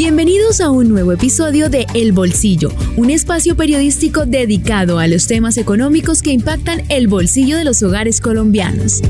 Bienvenidos a un nuevo episodio de El Bolsillo, un espacio periodístico dedicado a los temas económicos que impactan el bolsillo de los hogares colombianos.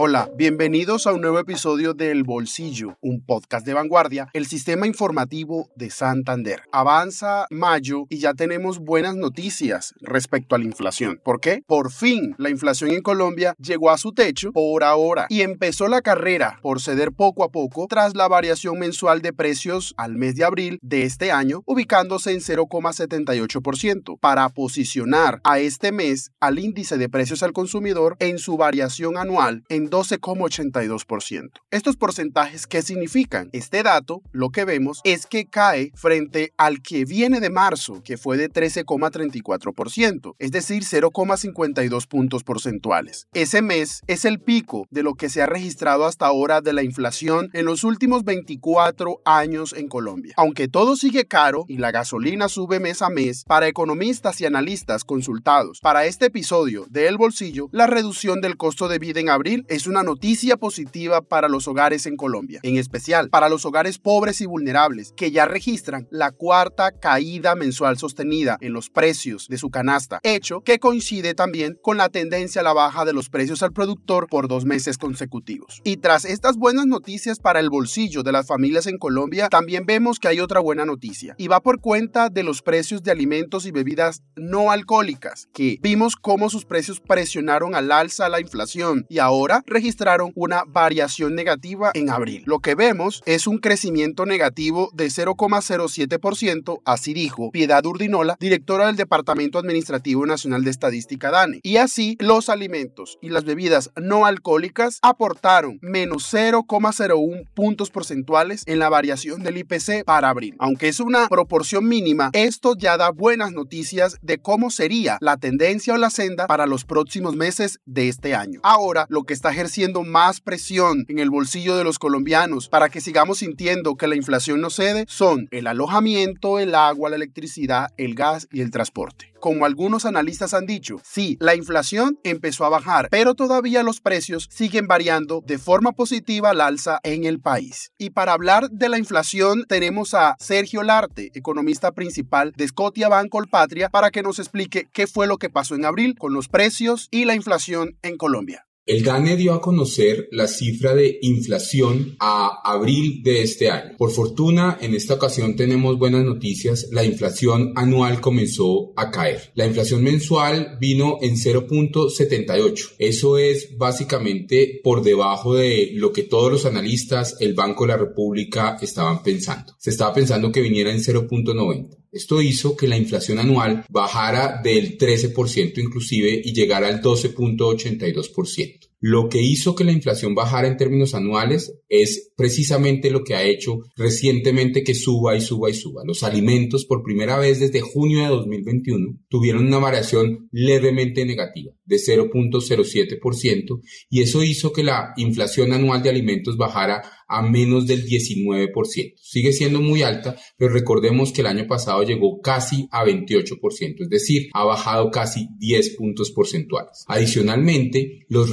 Hola, bienvenidos a un nuevo episodio de El Bolsillo, un podcast de vanguardia, el sistema informativo de Santander. Avanza mayo y ya tenemos buenas noticias respecto a la inflación. ¿Por qué? Por fin la inflación en Colombia llegó a su techo por ahora y empezó la carrera por ceder poco a poco tras la variación mensual de precios al mes de abril de este año, ubicándose en 0,78% para posicionar a este mes al índice de precios al consumidor en su variación anual en 12,82%. ¿Estos porcentajes qué significan? Este dato, lo que vemos es que cae frente al que viene de marzo, que fue de 13,34%, es decir, 0,52 puntos porcentuales. Ese mes es el pico de lo que se ha registrado hasta ahora de la inflación en los últimos 24 años en Colombia. Aunque todo sigue caro y la gasolina sube mes a mes, para economistas y analistas consultados para este episodio de El Bolsillo, la reducción del costo de vida en abril es una noticia positiva para los hogares en Colombia, en especial para los hogares pobres y vulnerables que ya registran la cuarta caída mensual sostenida en los precios de su canasta, hecho que coincide también con la tendencia a la baja de los precios al productor por dos meses consecutivos. Y tras estas buenas noticias para el bolsillo de las familias en Colombia, también vemos que hay otra buena noticia y va por cuenta de los precios de alimentos y bebidas no alcohólicas, que vimos cómo sus precios presionaron al alza la inflación y ahora registraron una variación negativa en abril. Lo que vemos es un crecimiento negativo de 0,07%, así dijo Piedad Urdinola, directora del Departamento Administrativo Nacional de Estadística DANE. Y así, los alimentos y las bebidas no alcohólicas aportaron menos 0,01 puntos porcentuales en la variación del IPC para abril. Aunque es una proporción mínima, esto ya da buenas noticias de cómo sería la tendencia o la senda para los próximos meses de este año. Ahora, lo que está ejerciendo más presión en el bolsillo de los colombianos para que sigamos sintiendo que la inflación no cede son el alojamiento, el agua, la electricidad, el gas y el transporte. Como algunos analistas han dicho, sí, la inflación empezó a bajar, pero todavía los precios siguen variando de forma positiva al alza en el país. Y para hablar de la inflación tenemos a Sergio Larte, economista principal de Scotia Banco Patria, para que nos explique qué fue lo que pasó en abril con los precios y la inflación en Colombia. El GANE dio a conocer la cifra de inflación a abril de este año. Por fortuna, en esta ocasión tenemos buenas noticias. La inflación anual comenzó a caer. La inflación mensual vino en 0.78. Eso es básicamente por debajo de lo que todos los analistas, el Banco de la República estaban pensando. Se estaba pensando que viniera en 0.90. Esto hizo que la inflación anual bajara del 13% inclusive y llegara al 12.82%. Lo que hizo que la inflación bajara en términos anuales es precisamente lo que ha hecho recientemente que suba y suba y suba. Los alimentos por primera vez desde junio de 2021 tuvieron una variación levemente negativa de 0.07% y eso hizo que la inflación anual de alimentos bajara a menos del 19%. Sigue siendo muy alta, pero recordemos que el año pasado llegó casi a 28%, es decir, ha bajado casi 10 puntos porcentuales. Adicionalmente, los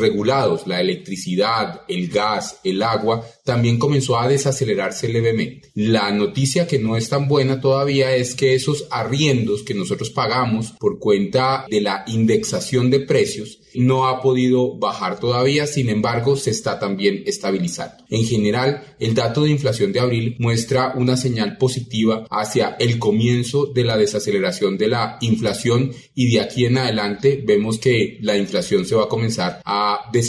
la electricidad, el gas, el agua, también comenzó a desacelerarse levemente. La noticia que no es tan buena todavía es que esos arriendos que nosotros pagamos por cuenta de la indexación de precios no ha podido bajar todavía, sin embargo, se está también estabilizando. En general, el dato de inflación de abril muestra una señal positiva hacia el comienzo de la desaceleración de la inflación y de aquí en adelante vemos que la inflación se va a comenzar a desacelerar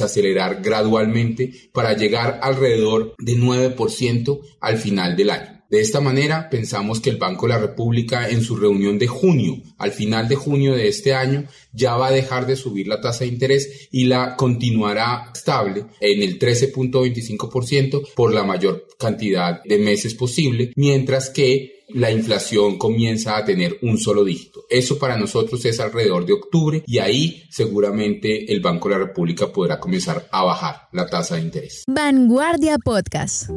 gradualmente para llegar alrededor de 9% al final del año. De esta manera, pensamos que el Banco de la República en su reunión de junio, al final de junio de este año, ya va a dejar de subir la tasa de interés y la continuará estable en el 13.25% por la mayor cantidad de meses posible, mientras que la inflación comienza a tener un solo dígito. Eso para nosotros es alrededor de octubre y ahí seguramente el Banco de la República podrá comenzar a bajar la tasa de interés. Vanguardia Podcast.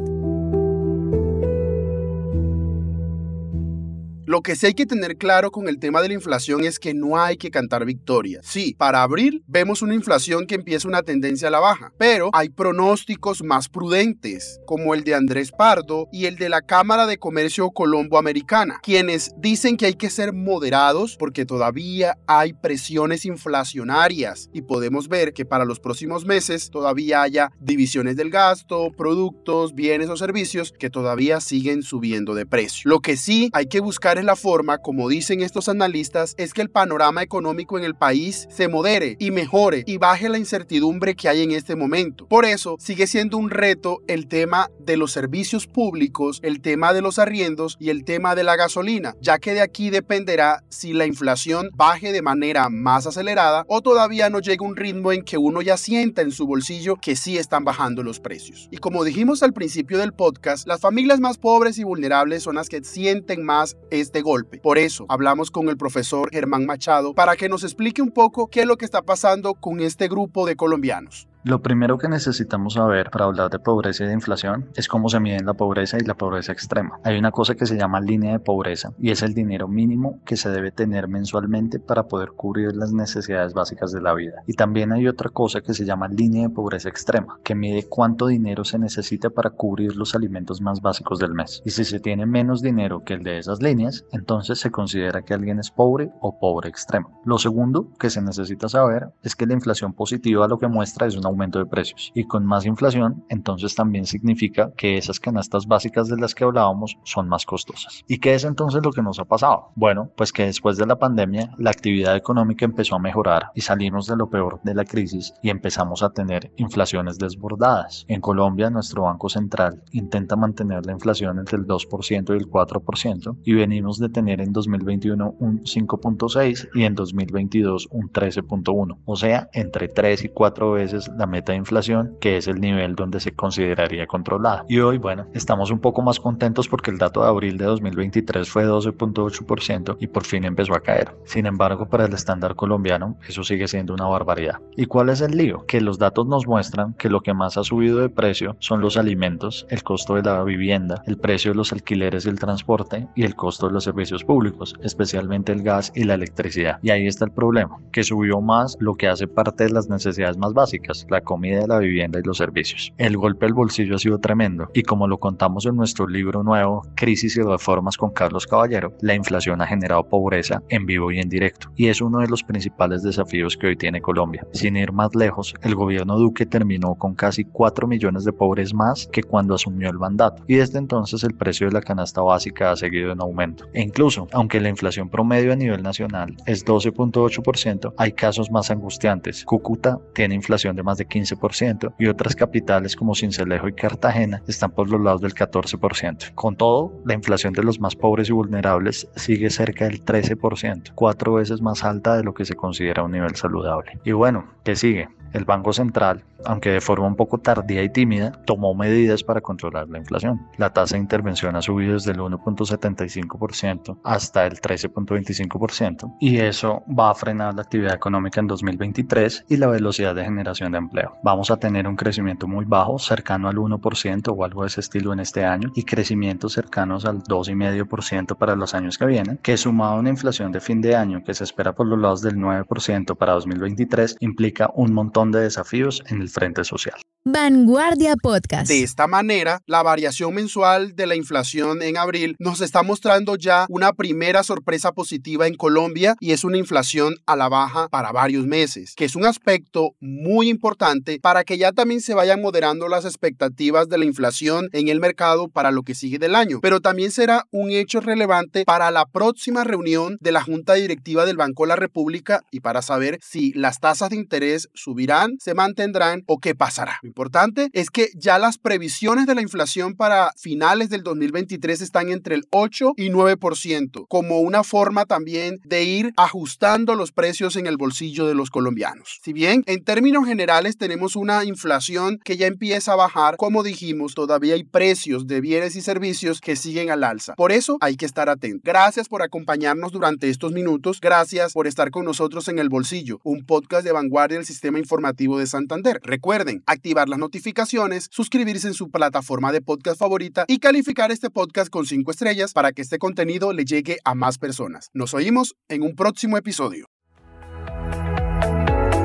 Lo que sí hay que tener claro con el tema de la inflación es que no hay que cantar victoria. Sí, para abril vemos una inflación que empieza una tendencia a la baja, pero hay pronósticos más prudentes, como el de Andrés Pardo y el de la Cámara de Comercio Colombo-Americana, quienes dicen que hay que ser moderados porque todavía hay presiones inflacionarias y podemos ver que para los próximos meses todavía haya divisiones del gasto, productos, bienes o servicios que todavía siguen subiendo de precio. Lo que sí hay que buscar la forma, como dicen estos analistas, es que el panorama económico en el país se modere y mejore y baje la incertidumbre que hay en este momento. Por eso sigue siendo un reto el tema de los servicios públicos, el tema de los arriendos y el tema de la gasolina, ya que de aquí dependerá si la inflación baje de manera más acelerada o todavía no llega un ritmo en que uno ya sienta en su bolsillo que sí están bajando los precios. Y como dijimos al principio del podcast, las familias más pobres y vulnerables son las que sienten más golpe. Por eso hablamos con el profesor Germán Machado para que nos explique un poco qué es lo que está pasando con este grupo de colombianos. Lo primero que necesitamos saber para hablar de pobreza y de inflación es cómo se miden la pobreza y la pobreza extrema. Hay una cosa que se llama línea de pobreza y es el dinero mínimo que se debe tener mensualmente para poder cubrir las necesidades básicas de la vida. Y también hay otra cosa que se llama línea de pobreza extrema, que mide cuánto dinero se necesita para cubrir los alimentos más básicos del mes. Y si se tiene menos dinero que el de esas líneas, entonces se considera que alguien es pobre o pobre extremo. Lo segundo que se necesita saber es que la inflación positiva lo que muestra es una aumento de precios. Y con más inflación, entonces también significa que esas canastas básicas de las que hablábamos son más costosas. ¿Y qué es entonces lo que nos ha pasado? Bueno, pues que después de la pandemia la actividad económica empezó a mejorar y salimos de lo peor de la crisis y empezamos a tener inflaciones desbordadas. En Colombia, nuestro Banco Central intenta mantener la inflación entre el 2% y el 4% y venimos de tener en 2021 un 5.6 y en 2022 un 13.1, o sea, entre 3 y 4 veces la meta de inflación, que es el nivel donde se consideraría controlada. Y hoy, bueno, estamos un poco más contentos porque el dato de abril de 2023 fue 12.8% y por fin empezó a caer. Sin embargo, para el estándar colombiano, eso sigue siendo una barbaridad. ¿Y cuál es el lío? Que los datos nos muestran que lo que más ha subido de precio son los alimentos, el costo de la vivienda, el precio de los alquileres y el transporte y el costo de los servicios públicos, especialmente el gas y la electricidad. Y ahí está el problema, que subió más lo que hace parte de las necesidades más básicas, la comida, la vivienda y los servicios. El golpe al bolsillo ha sido tremendo y como lo contamos en nuestro libro nuevo, Crisis y Reformas con Carlos Caballero, la inflación ha generado pobreza en vivo y en directo y es uno de los principales desafíos que hoy tiene Colombia. Sin ir más lejos, el gobierno Duque terminó con casi 4 millones de pobres más que cuando asumió el mandato y desde entonces el precio de la canasta básica ha seguido en aumento. E incluso, aunque la inflación promedio a nivel nacional es 12.8%, hay casos más angustiantes. Cúcuta tiene inflación de más de 15% y otras capitales como Cincelejo y Cartagena están por los lados del 14%. Con todo, la inflación de los más pobres y vulnerables sigue cerca del 13%, cuatro veces más alta de lo que se considera un nivel saludable. Y bueno, ¿qué sigue? El Banco Central, aunque de forma un poco tardía y tímida, tomó medidas para controlar la inflación. La tasa de intervención ha subido desde el 1.75% hasta el 13.25% y eso va a frenar la actividad económica en 2023 y la velocidad de generación de Vamos a tener un crecimiento muy bajo, cercano al 1% o algo de ese estilo en este año y crecimientos cercanos al 2,5% para los años que vienen, que sumado a una inflación de fin de año que se espera por los lados del 9% para 2023 implica un montón de desafíos en el frente social. Vanguardia Podcast. De esta manera, la variación mensual de la inflación en abril nos está mostrando ya una primera sorpresa positiva en Colombia y es una inflación a la baja para varios meses, que es un aspecto muy importante para que ya también se vayan moderando las expectativas de la inflación en el mercado para lo que sigue del año. Pero también será un hecho relevante para la próxima reunión de la Junta Directiva del Banco de la República y para saber si las tasas de interés subirán, se mantendrán o qué pasará importante es que ya las previsiones de la inflación para finales del 2023 están entre el 8 y 9%, como una forma también de ir ajustando los precios en el bolsillo de los colombianos. Si bien en términos generales tenemos una inflación que ya empieza a bajar, como dijimos, todavía hay precios de bienes y servicios que siguen al alza. Por eso hay que estar atentos. Gracias por acompañarnos durante estos minutos. Gracias por estar con nosotros en El Bolsillo, un podcast de vanguardia del sistema informativo de Santander. Recuerden, activar las notificaciones, suscribirse en su plataforma de podcast favorita y calificar este podcast con 5 estrellas para que este contenido le llegue a más personas. Nos oímos en un próximo episodio.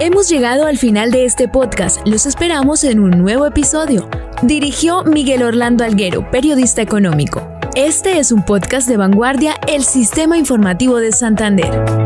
Hemos llegado al final de este podcast. Los esperamos en un nuevo episodio. Dirigió Miguel Orlando Alguero, periodista económico. Este es un podcast de vanguardia, el Sistema Informativo de Santander.